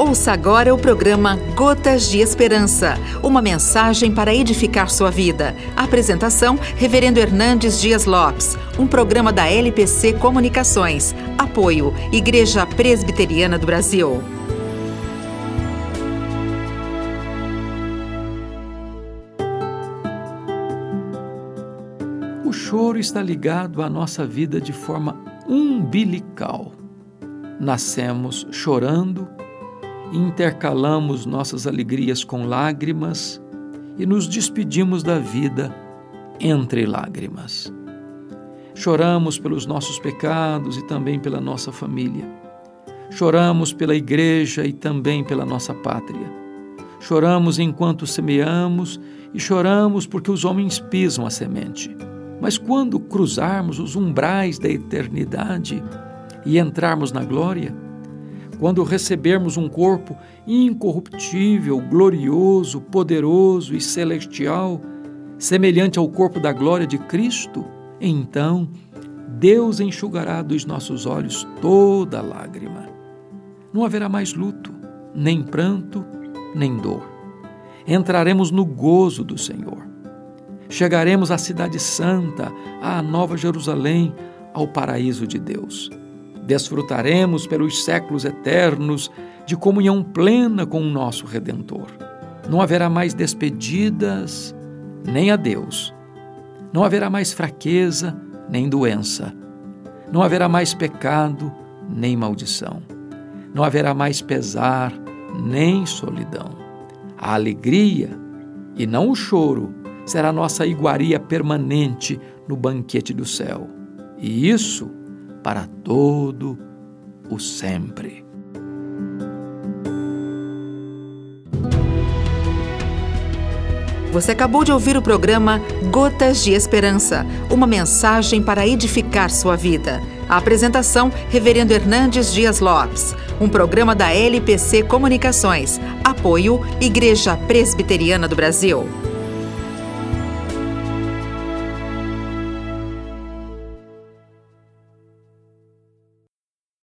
Ouça agora o programa Gotas de Esperança, uma mensagem para edificar sua vida. Apresentação: Reverendo Hernandes Dias Lopes, um programa da LPC Comunicações. Apoio: Igreja Presbiteriana do Brasil. O choro está ligado à nossa vida de forma umbilical. Nascemos chorando intercalamos nossas alegrias com lágrimas e nos despedimos da vida entre lágrimas. Choramos pelos nossos pecados e também pela nossa família. Choramos pela igreja e também pela nossa pátria. Choramos enquanto semeamos e choramos porque os homens pisam a semente. Mas quando cruzarmos os umbrais da eternidade e entrarmos na glória, quando recebermos um corpo incorruptível, glorioso, poderoso e celestial, semelhante ao corpo da glória de Cristo, então Deus enxugará dos nossos olhos toda lágrima. Não haverá mais luto, nem pranto, nem dor. Entraremos no gozo do Senhor. Chegaremos à Cidade Santa, à Nova Jerusalém, ao paraíso de Deus desfrutaremos pelos séculos eternos de comunhão plena com o nosso Redentor. Não haverá mais despedidas, nem adeus. Não haverá mais fraqueza, nem doença. Não haverá mais pecado, nem maldição. Não haverá mais pesar, nem solidão. A alegria, e não o choro, será nossa iguaria permanente no banquete do céu. E isso para todo o sempre. Você acabou de ouvir o programa Gotas de Esperança, uma mensagem para edificar sua vida. A apresentação, Reverendo Hernandes Dias Lopes, um programa da LPC Comunicações. Apoio, Igreja Presbiteriana do Brasil.